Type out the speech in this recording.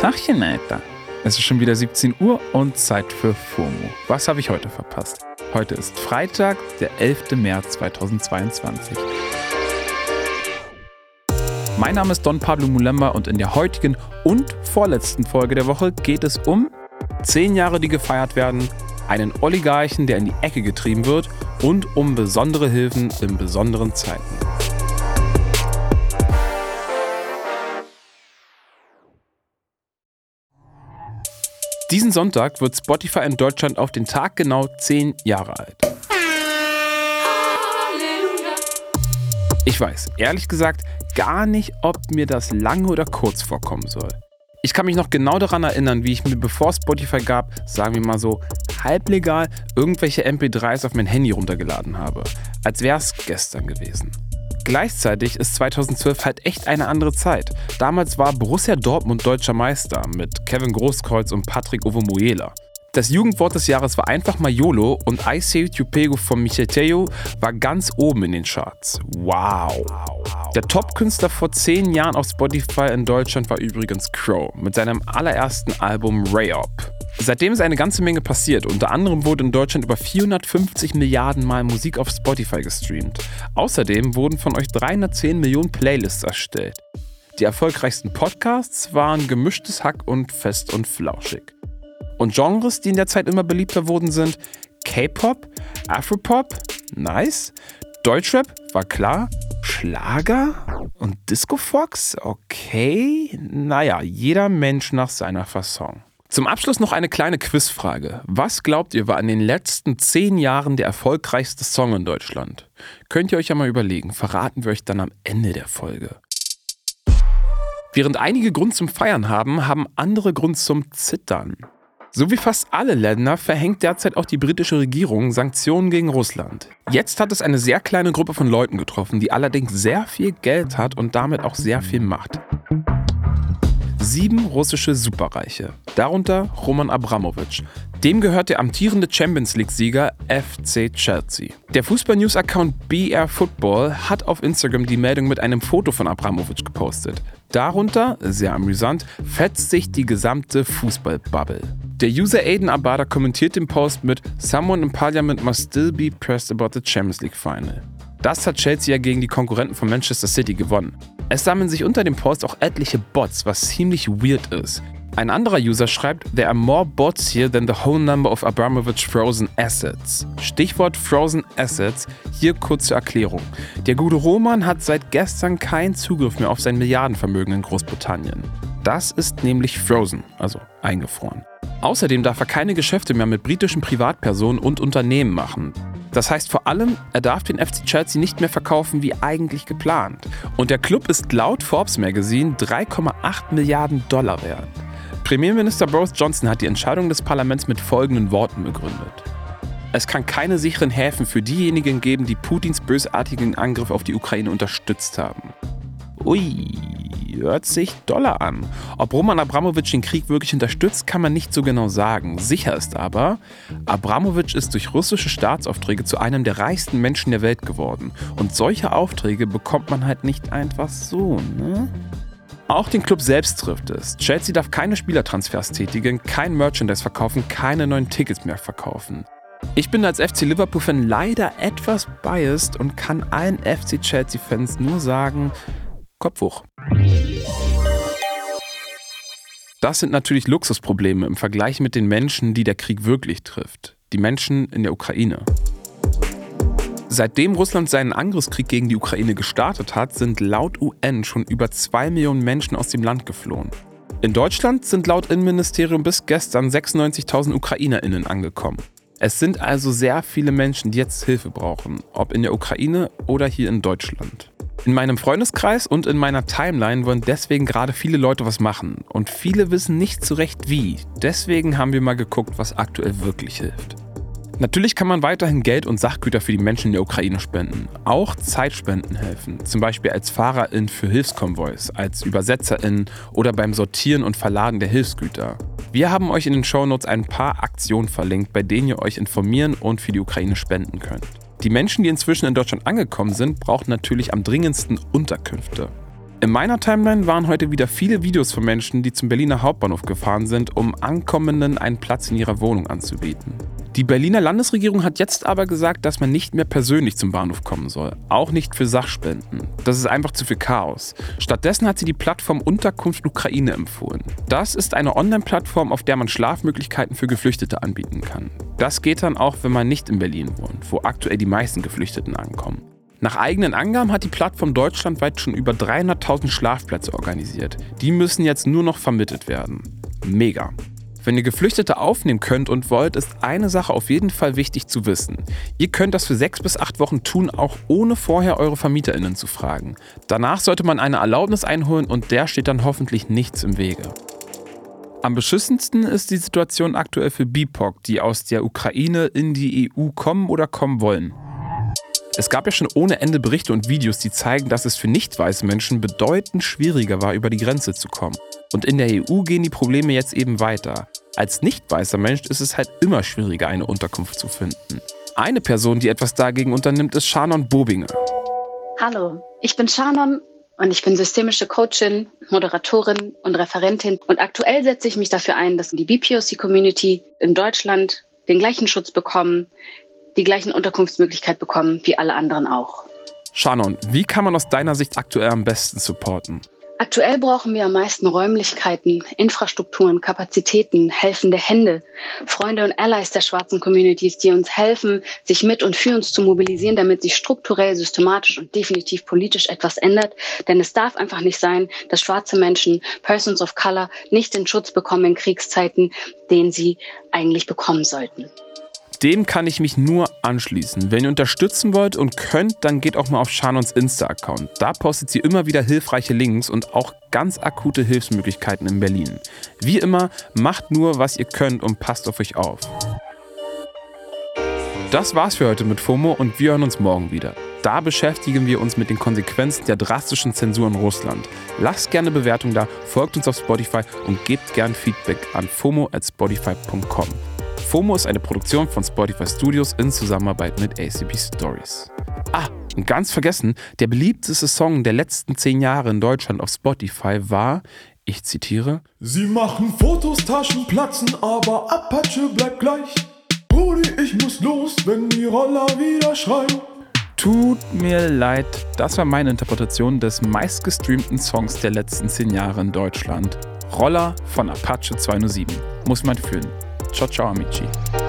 Tachchen, Alter. Es ist schon wieder 17 Uhr und Zeit für FOMO. Was habe ich heute verpasst? Heute ist Freitag, der 11. März 2022. Mein Name ist Don Pablo Mulemba und in der heutigen und vorletzten Folge der Woche geht es um 10 Jahre, die gefeiert werden, einen Oligarchen, der in die Ecke getrieben wird und um besondere Hilfen in besonderen Zeiten. Diesen Sonntag wird Spotify in Deutschland auf den Tag genau 10 Jahre alt. Ich weiß, ehrlich gesagt, gar nicht, ob mir das lange oder kurz vorkommen soll. Ich kann mich noch genau daran erinnern, wie ich mir bevor Spotify gab, sagen wir mal so, halblegal irgendwelche MP3s auf mein Handy runtergeladen habe. Als wäre es gestern gewesen. Gleichzeitig ist 2012 halt echt eine andere Zeit. Damals war Borussia Dortmund deutscher Meister mit Kevin Großkreuz und Patrick Ovomoyela. Das Jugendwort des Jahres war einfach mal YOLO und I Say Tupego von Michel Teo war ganz oben in den Charts. Wow. Der Top-Künstler vor zehn Jahren auf Spotify in Deutschland war übrigens Crow mit seinem allerersten Album Ray Up. Seitdem ist eine ganze Menge passiert. Unter anderem wurde in Deutschland über 450 Milliarden Mal Musik auf Spotify gestreamt. Außerdem wurden von euch 310 Millionen Playlists erstellt. Die erfolgreichsten Podcasts waren gemischtes Hack und fest und flauschig. Und Genres, die in der Zeit immer beliebter wurden, sind K-Pop, Afropop, nice, Deutschrap, war klar, Schlager und Disco Fox, okay, naja, jeder Mensch nach seiner Fasson. Zum Abschluss noch eine kleine Quizfrage. Was glaubt ihr war in den letzten zehn Jahren der erfolgreichste Song in Deutschland? Könnt ihr euch ja mal überlegen, verraten wir euch dann am Ende der Folge. Während einige Grund zum Feiern haben, haben andere Grund zum Zittern. So wie fast alle Länder verhängt derzeit auch die britische Regierung Sanktionen gegen Russland. Jetzt hat es eine sehr kleine Gruppe von Leuten getroffen, die allerdings sehr viel Geld hat und damit auch sehr viel Macht sieben russische Superreiche, darunter Roman Abramowitsch. Dem gehört der amtierende Champions League-Sieger FC Chelsea. Der Fußball-News-Account BR Football hat auf Instagram die Meldung mit einem Foto von Abramowitsch gepostet. Darunter, sehr amüsant, fetzt sich die gesamte Fußball-Bubble. Der User Aiden Abada kommentiert den Post mit Someone in Parliament must still be pressed about the Champions League Final. Das hat Chelsea ja gegen die Konkurrenten von Manchester City gewonnen. Es sammeln sich unter dem Post auch etliche Bots, was ziemlich weird ist. Ein anderer User schreibt, there are more bots here than the whole number of Abramovich frozen assets. Stichwort frozen assets, hier kurze Erklärung. Der gute Roman hat seit gestern keinen Zugriff mehr auf sein Milliardenvermögen in Großbritannien. Das ist nämlich frozen, also eingefroren. Außerdem darf er keine Geschäfte mehr mit britischen Privatpersonen und Unternehmen machen. Das heißt vor allem, er darf den FC Chelsea nicht mehr verkaufen wie eigentlich geplant. Und der Club ist laut Forbes Magazine 3,8 Milliarden Dollar wert. Premierminister Boris Johnson hat die Entscheidung des Parlaments mit folgenden Worten begründet. Es kann keine sicheren Häfen für diejenigen geben, die Putins bösartigen Angriff auf die Ukraine unterstützt haben. Ui hört sich Dollar an. Ob Roman Abramowitsch den Krieg wirklich unterstützt, kann man nicht so genau sagen. Sicher ist aber, Abramowitsch ist durch russische Staatsaufträge zu einem der reichsten Menschen der Welt geworden. Und solche Aufträge bekommt man halt nicht einfach so, ne? Auch den Club selbst trifft es. Chelsea darf keine Spielertransfers tätigen, kein Merchandise verkaufen, keine neuen Tickets mehr verkaufen. Ich bin als FC Liverpool-Fan leider etwas biased und kann allen FC Chelsea-Fans nur sagen, Kopf hoch. Das sind natürlich Luxusprobleme im Vergleich mit den Menschen, die der Krieg wirklich trifft. Die Menschen in der Ukraine. Seitdem Russland seinen Angriffskrieg gegen die Ukraine gestartet hat, sind laut UN schon über zwei Millionen Menschen aus dem Land geflohen. In Deutschland sind laut Innenministerium bis gestern 96.000 UkrainerInnen angekommen. Es sind also sehr viele Menschen, die jetzt Hilfe brauchen, ob in der Ukraine oder hier in Deutschland. In meinem Freundeskreis und in meiner Timeline wollen deswegen gerade viele Leute was machen und viele wissen nicht so recht wie. Deswegen haben wir mal geguckt, was aktuell wirklich hilft. Natürlich kann man weiterhin Geld und Sachgüter für die Menschen in der Ukraine spenden. Auch Zeitspenden helfen, zum Beispiel als Fahrerin für Hilfskonvois, als Übersetzerin oder beim Sortieren und Verladen der Hilfsgüter. Wir haben euch in den Shownotes ein paar Aktionen verlinkt, bei denen ihr euch informieren und für die Ukraine spenden könnt. Die Menschen, die inzwischen in Deutschland angekommen sind, brauchen natürlich am dringendsten Unterkünfte. In meiner Timeline waren heute wieder viele Videos von Menschen, die zum Berliner Hauptbahnhof gefahren sind, um Ankommenden einen Platz in ihrer Wohnung anzubieten. Die Berliner Landesregierung hat jetzt aber gesagt, dass man nicht mehr persönlich zum Bahnhof kommen soll, auch nicht für Sachspenden. Das ist einfach zu viel Chaos. Stattdessen hat sie die Plattform Unterkunft Ukraine empfohlen. Das ist eine Online-Plattform, auf der man Schlafmöglichkeiten für Geflüchtete anbieten kann. Das geht dann auch, wenn man nicht in Berlin wohnt, wo aktuell die meisten Geflüchteten ankommen. Nach eigenen Angaben hat die Plattform deutschlandweit schon über 300.000 Schlafplätze organisiert. Die müssen jetzt nur noch vermittelt werden. Mega. Wenn ihr Geflüchtete aufnehmen könnt und wollt, ist eine Sache auf jeden Fall wichtig zu wissen. Ihr könnt das für sechs bis acht Wochen tun, auch ohne vorher eure VermieterInnen zu fragen. Danach sollte man eine Erlaubnis einholen und der steht dann hoffentlich nichts im Wege. Am beschissensten ist die Situation aktuell für BIPOC, die aus der Ukraine in die EU kommen oder kommen wollen. Es gab ja schon ohne Ende Berichte und Videos, die zeigen, dass es für nicht weiße Menschen bedeutend schwieriger war, über die Grenze zu kommen. Und in der EU gehen die Probleme jetzt eben weiter. Als nicht weißer Mensch ist es halt immer schwieriger, eine Unterkunft zu finden. Eine Person, die etwas dagegen unternimmt, ist Shannon Bobinger. Hallo, ich bin Shannon und ich bin systemische Coachin, Moderatorin und Referentin. Und aktuell setze ich mich dafür ein, dass die BPOC-Community in Deutschland den gleichen Schutz bekommen, die gleichen Unterkunftsmöglichkeit bekommen wie alle anderen auch. Shannon, wie kann man aus deiner Sicht aktuell am besten supporten? Aktuell brauchen wir am meisten Räumlichkeiten, Infrastrukturen, Kapazitäten, helfende Hände, Freunde und Allies der schwarzen Communities, die uns helfen, sich mit und für uns zu mobilisieren, damit sich strukturell, systematisch und definitiv politisch etwas ändert. Denn es darf einfach nicht sein, dass schwarze Menschen, Persons of Color, nicht den Schutz bekommen in Kriegszeiten, den sie eigentlich bekommen sollten. Dem kann ich mich nur anschließen. Wenn ihr unterstützen wollt und könnt, dann geht auch mal auf Shanons Insta-Account. Da postet sie immer wieder hilfreiche Links und auch ganz akute Hilfsmöglichkeiten in Berlin. Wie immer, macht nur, was ihr könnt und passt auf euch auf. Das war's für heute mit FOMO und wir hören uns morgen wieder. Da beschäftigen wir uns mit den Konsequenzen der drastischen Zensur in Russland. Lasst gerne Bewertung da, folgt uns auf Spotify und gebt gern Feedback an fomo at spotify.com. FOMO ist eine Produktion von Spotify Studios in Zusammenarbeit mit ACB Stories. Ah, und ganz vergessen, der beliebteste Song der letzten zehn Jahre in Deutschland auf Spotify war, ich zitiere, Sie machen Fotos, Taschen platzen, aber Apache bleibt gleich. Brudi, ich muss los, wenn die Roller wieder schreien. Tut mir leid, das war meine Interpretation des meistgestreamten Songs der letzten zehn Jahre in Deutschland. Roller von Apache 207. Muss man fühlen. Ciao, ciao, amici.